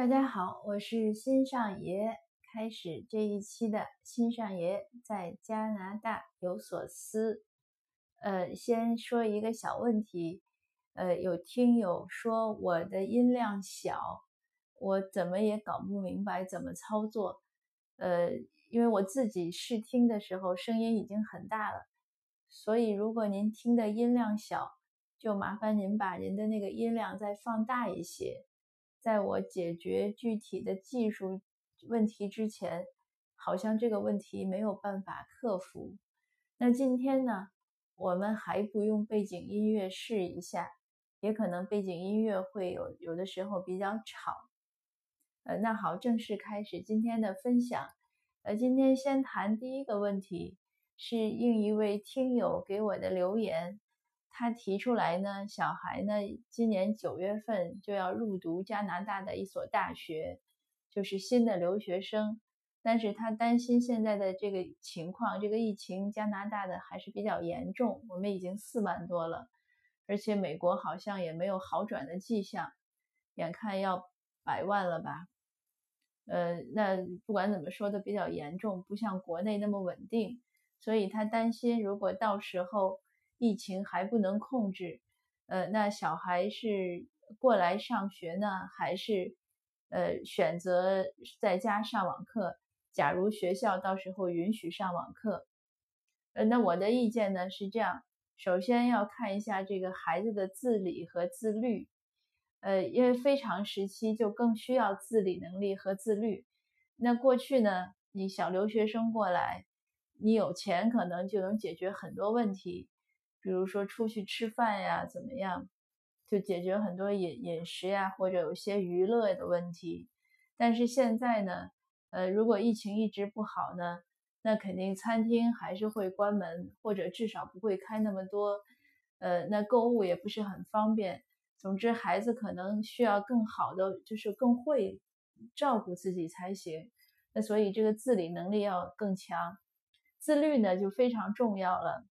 大家好，我是新上爷。开始这一期的新上爷在加拿大有所思。呃，先说一个小问题。呃，有听友说我的音量小，我怎么也搞不明白怎么操作。呃，因为我自己试听的时候声音已经很大了，所以如果您听的音量小，就麻烦您把您的那个音量再放大一些。在我解决具体的技术问题之前，好像这个问题没有办法克服。那今天呢，我们还不用背景音乐试一下，也可能背景音乐会有有的时候比较吵。呃，那好，正式开始今天的分享。呃，今天先谈第一个问题，是应一位听友给我的留言。他提出来呢，小孩呢，今年九月份就要入读加拿大的一所大学，就是新的留学生。但是他担心现在的这个情况，这个疫情加拿大的还是比较严重。我们已经四万多了，而且美国好像也没有好转的迹象，眼看要百万了吧？呃，那不管怎么说都比较严重，不像国内那么稳定，所以他担心如果到时候。疫情还不能控制，呃，那小孩是过来上学呢，还是呃选择在家上网课？假如学校到时候允许上网课，呃，那我的意见呢是这样：首先要看一下这个孩子的自理和自律，呃，因为非常时期就更需要自理能力和自律。那过去呢，你小留学生过来，你有钱可能就能解决很多问题。比如说出去吃饭呀，怎么样，就解决很多饮饮食呀，或者有些娱乐的问题。但是现在呢，呃，如果疫情一直不好呢，那肯定餐厅还是会关门，或者至少不会开那么多。呃，那购物也不是很方便。总之，孩子可能需要更好的，就是更会照顾自己才行。那所以这个自理能力要更强，自律呢就非常重要了。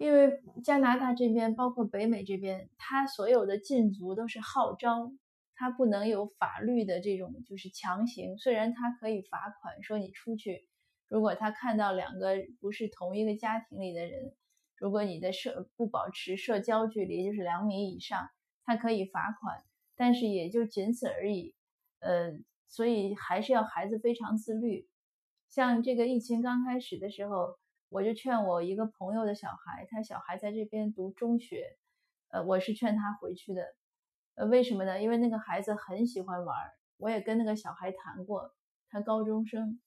因为加拿大这边，包括北美这边，他所有的禁足都是号召，他不能有法律的这种就是强行。虽然他可以罚款，说你出去，如果他看到两个不是同一个家庭里的人，如果你的社不保持社交距离，就是两米以上，他可以罚款，但是也就仅此而已。呃，所以还是要孩子非常自律。像这个疫情刚开始的时候。我就劝我一个朋友的小孩，他小孩在这边读中学，呃，我是劝他回去的，呃，为什么呢？因为那个孩子很喜欢玩，我也跟那个小孩谈过，他高中生，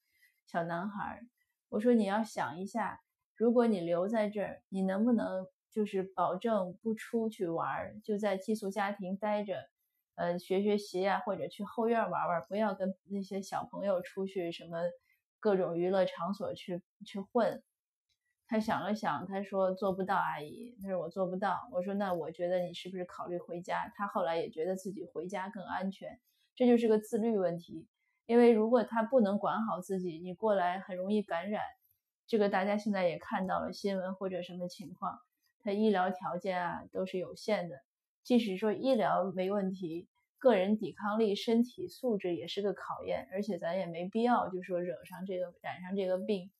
小男孩，我说你要想一下，如果你留在这儿，你能不能就是保证不出去玩，就在寄宿家庭待着，呃，学学习啊，或者去后院玩玩，不要跟那些小朋友出去什么各种娱乐场所去去混。他想了想，他说做不到，阿姨。他说我做不到。我说那我觉得你是不是考虑回家？他后来也觉得自己回家更安全。这就是个自律问题，因为如果他不能管好自己，你过来很容易感染。这个大家现在也看到了新闻或者什么情况，他医疗条件啊都是有限的。即使说医疗没问题，个人抵抗力、身体素质也是个考验。而且咱也没必要就说惹上这个染上这个病。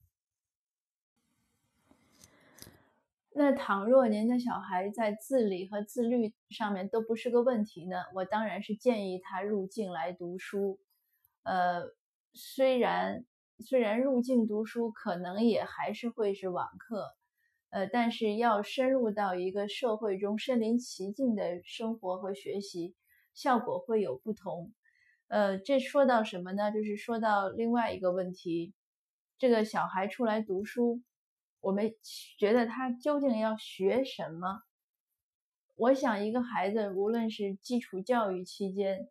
那倘若您的小孩在自理和自律上面都不是个问题呢？我当然是建议他入境来读书。呃，虽然虽然入境读书可能也还是会是网课，呃，但是要深入到一个社会中身临其境的生活和学习，效果会有不同。呃，这说到什么呢？就是说到另外一个问题，这个小孩出来读书。我们觉得他究竟要学什么？我想，一个孩子无论是基础教育期间，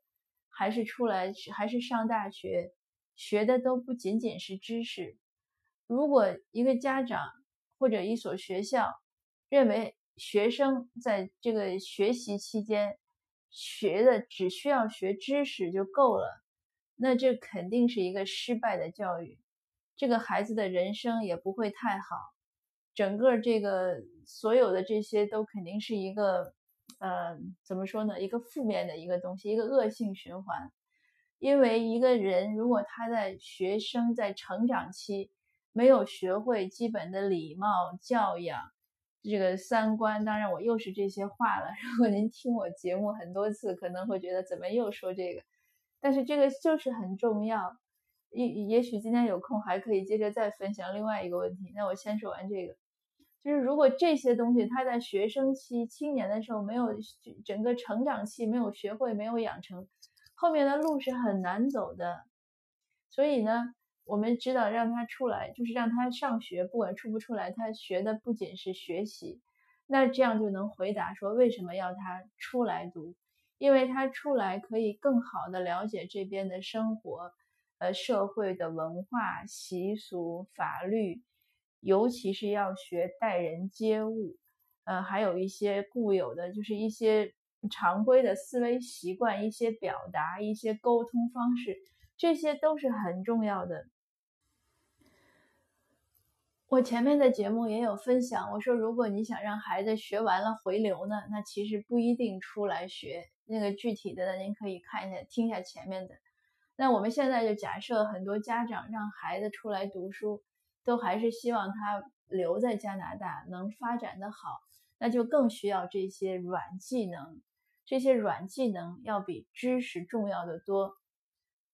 还是出来，还是上大学，学的都不仅仅是知识。如果一个家长或者一所学校认为学生在这个学习期间学的只需要学知识就够了，那这肯定是一个失败的教育，这个孩子的人生也不会太好。整个这个所有的这些都肯定是一个呃，怎么说呢？一个负面的一个东西，一个恶性循环。因为一个人如果他在学生在成长期没有学会基本的礼貌教养，这个三观，当然我又是这些话了。如果您听我节目很多次，可能会觉得怎么又说这个？但是这个就是很重要。也也许今天有空还可以接着再分享另外一个问题。那我先说完这个。就是如果这些东西他在学生期、青年的时候没有整个成长期没有学会、没有养成，后面的路是很难走的。所以呢，我们知道让他出来，就是让他上学，不管出不出来，他学的不仅是学习。那这样就能回答说为什么要他出来读？因为他出来可以更好的了解这边的生活，呃，社会的文化习俗、法律。尤其是要学待人接物，呃，还有一些固有的，就是一些常规的思维习惯、一些表达、一些沟通方式，这些都是很重要的。我前面的节目也有分享，我说如果你想让孩子学完了回流呢，那其实不一定出来学，那个具体的呢您可以看一下、听一下前面的。那我们现在就假设很多家长让孩子出来读书。都还是希望他留在加拿大能发展的好，那就更需要这些软技能。这些软技能要比知识重要的多。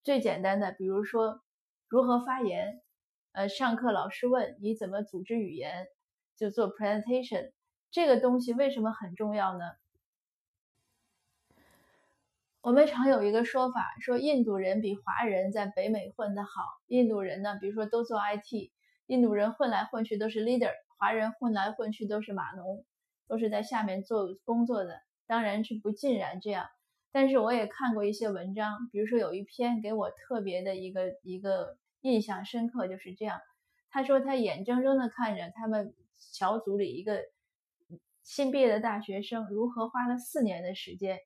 最简单的，比如说如何发言，呃，上课老师问你怎么组织语言，就做 presentation，这个东西为什么很重要呢？我们常有一个说法，说印度人比华人在北美混得好。印度人呢，比如说都做 IT。印度人混来混去都是 leader，华人混来混去都是码农，都是在下面做工作的。当然是不尽然这样，但是我也看过一些文章，比如说有一篇给我特别的一个一个印象深刻，就是这样。他说他眼睁睁的看着他们小组里一个新毕业的大学生，如何花了四年的时间，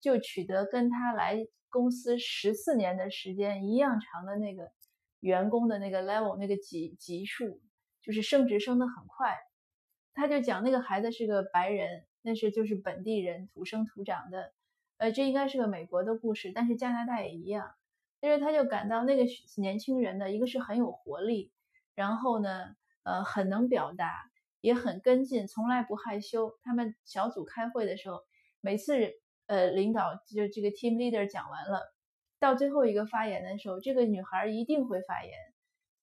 就取得跟他来公司十四年的时间一样长的那个。员工的那个 level 那个级级数，就是升职升得很快。他就讲那个孩子是个白人，那是就是本地人土生土长的，呃，这应该是个美国的故事，但是加拿大也一样。因为他就感到那个年轻人呢，一个是很有活力，然后呢，呃，很能表达，也很跟进，从来不害羞。他们小组开会的时候，每次呃领导就这个 team leader 讲完了。到最后一个发言的时候，这个女孩一定会发言。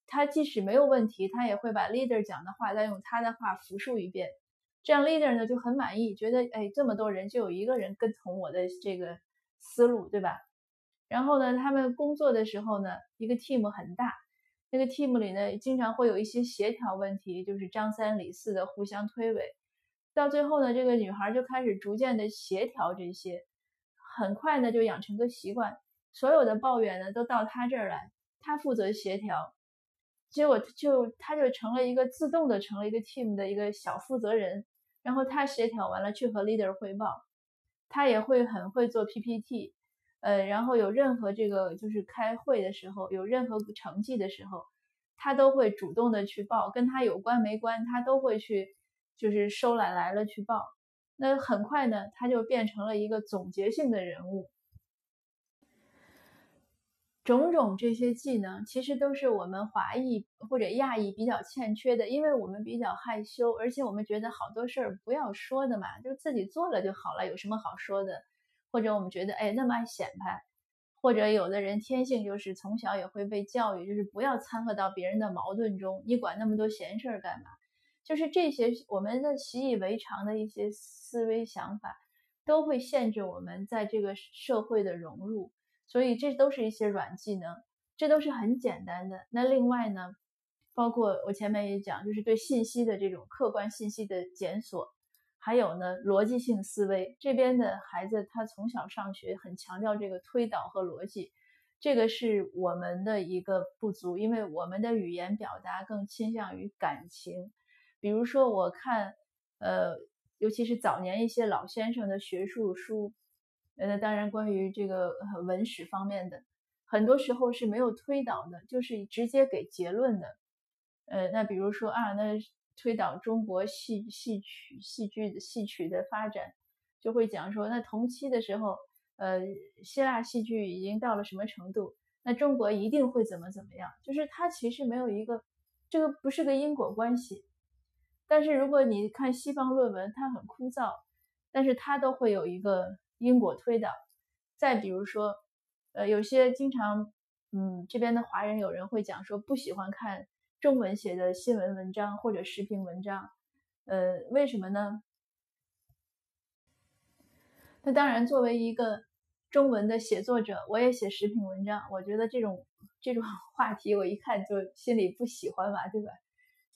她即使没有问题，她也会把 leader 讲的话再用她的话复述一遍。这样 leader 呢就很满意，觉得哎，这么多人就有一个人跟从我的这个思路，对吧？然后呢，他们工作的时候呢，一个 team 很大，那个 team 里呢经常会有一些协调问题，就是张三李四的互相推诿。到最后呢，这个女孩就开始逐渐的协调这些，很快呢就养成个习惯。所有的抱怨呢，都到他这儿来，他负责协调，结果就他就成了一个自动的成了一个 team 的一个小负责人，然后他协调完了去和 leader 汇报，他也会很会做 PPT，呃，然后有任何这个就是开会的时候有任何成绩的时候，他都会主动的去报，跟他有关没关他都会去，就是收揽来了去报，那很快呢，他就变成了一个总结性的人物。种种这些技能，其实都是我们华裔或者亚裔比较欠缺的，因为我们比较害羞，而且我们觉得好多事儿不要说的嘛，就自己做了就好了，有什么好说的？或者我们觉得，哎，那么爱显摆，或者有的人天性就是从小也会被教育，就是不要掺和到别人的矛盾中，你管那么多闲事儿干嘛？就是这些我们的习以为常的一些思维想法，都会限制我们在这个社会的融入。所以这都是一些软技能，这都是很简单的。那另外呢，包括我前面也讲，就是对信息的这种客观信息的检索，还有呢逻辑性思维。这边的孩子他从小上学很强调这个推导和逻辑，这个是我们的一个不足，因为我们的语言表达更倾向于感情。比如说我看，呃，尤其是早年一些老先生的学术书。那当然，关于这个文史方面的，很多时候是没有推导的，就是直接给结论的。呃，那比如说啊，那推导中国戏戏曲戏剧的戏曲的发展，就会讲说，那同期的时候，呃，希腊戏剧已经到了什么程度？那中国一定会怎么怎么样？就是它其实没有一个，这个不是个因果关系。但是如果你看西方论文，它很枯燥，但是它都会有一个因果推导。再比如说，呃，有些经常，嗯，这边的华人有人会讲说不喜欢看中文写的新闻文章或者时评文章，呃，为什么呢？那当然，作为一个中文的写作者，我也写时评文章，我觉得这种这种话题，我一看就心里不喜欢嘛，对吧？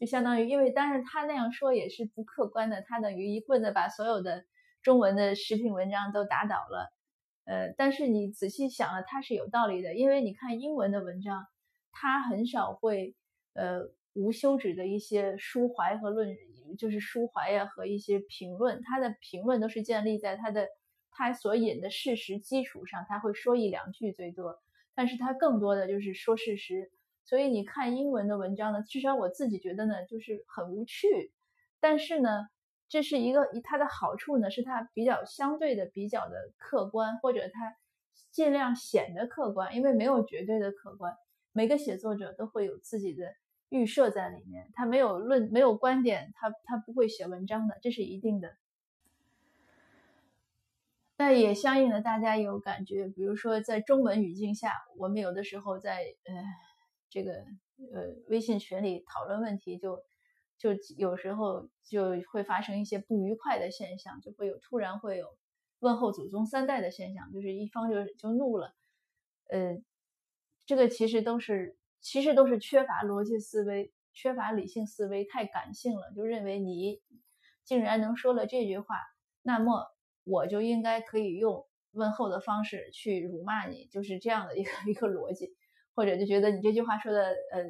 就相当于，因为当然他那样说也是不客观的，他等于一棍子把所有的中文的食品文章都打倒了。呃，但是你仔细想了，他是有道理的，因为你看英文的文章，他很少会呃无休止的一些抒怀和论，就是抒怀呀和一些评论，他的评论都是建立在他的他所引的事实基础上，他会说一两句最多，但是他更多的就是说事实。所以你看英文的文章呢，至少我自己觉得呢，就是很无趣。但是呢，这是一个它的好处呢，是它比较相对的比较的客观，或者它尽量显得客观，因为没有绝对的客观。每个写作者都会有自己的预设在里面，他没有论没有观点，他他不会写文章的，这是一定的。那也相应的，大家有感觉，比如说在中文语境下，我们有的时候在呃。这个呃，微信群里讨论问题，就就有时候就会发生一些不愉快的现象，就会有突然会有问候祖宗三代的现象，就是一方就就怒了，呃，这个其实都是其实都是缺乏逻辑思维，缺乏理性思维，太感性了，就认为你竟然能说了这句话，那么我就应该可以用问候的方式去辱骂你，就是这样的一个一个逻辑。或者就觉得你这句话说的，呃，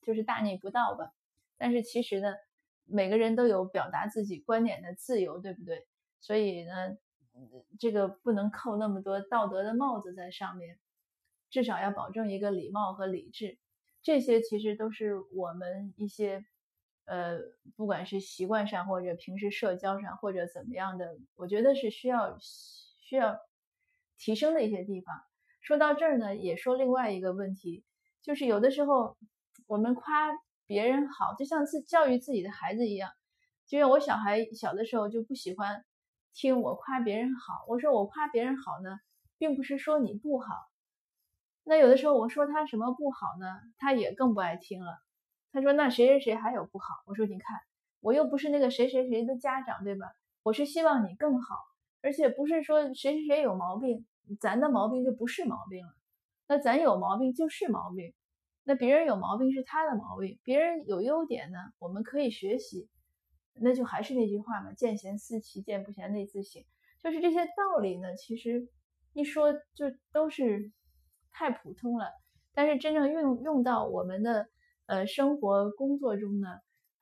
就是大逆不道吧。但是其实呢，每个人都有表达自己观点的自由，对不对？所以呢，这个不能扣那么多道德的帽子在上面，至少要保证一个礼貌和理智。这些其实都是我们一些，呃，不管是习惯上或者平时社交上或者怎么样的，我觉得是需要需要提升的一些地方。说到这儿呢，也说另外一个问题，就是有的时候我们夸别人好，就像自教育自己的孩子一样。就像我小孩小的时候就不喜欢听我夸别人好，我说我夸别人好呢，并不是说你不好。那有的时候我说他什么不好呢，他也更不爱听了。他说那谁谁谁还有不好？我说你看，我又不是那个谁谁谁的家长，对吧？我是希望你更好，而且不是说谁谁谁有毛病。咱的毛病就不是毛病了，那咱有毛病就是毛病，那别人有毛病是他的毛病，别人有优点呢，我们可以学习，那就还是那句话嘛，见贤思齐，见不贤内自省，就是这些道理呢，其实一说就都是太普通了，但是真正用用到我们的呃生活工作中呢，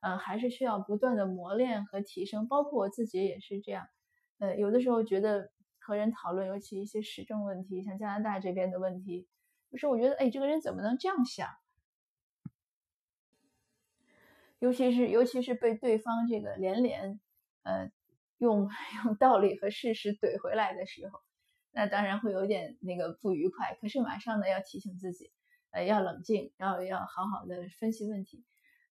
呃还是需要不断的磨练和提升，包括我自己也是这样，呃有的时候觉得。和人讨论，尤其一些时政问题，像加拿大这边的问题，就是我觉得，哎，这个人怎么能这样想？尤其是尤其是被对方这个连连，呃，用 用道理和事实怼回来的时候，那当然会有点那个不愉快。可是马上呢，要提醒自己，呃，要冷静，然后要好好的分析问题。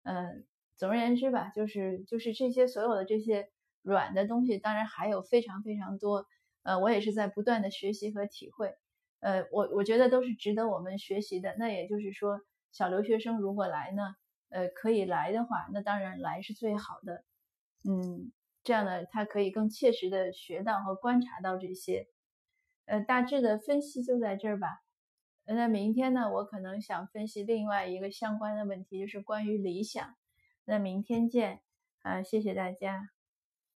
嗯，总而言之吧，就是就是这些所有的这些软的东西，当然还有非常非常多。呃，我也是在不断的学习和体会，呃，我我觉得都是值得我们学习的。那也就是说，小留学生如果来呢，呃，可以来的话，那当然来是最好的。嗯，这样呢，他可以更切实的学到和观察到这些。呃，大致的分析就在这儿吧。那明天呢，我可能想分析另外一个相关的问题，就是关于理想。那明天见，啊，谢谢大家。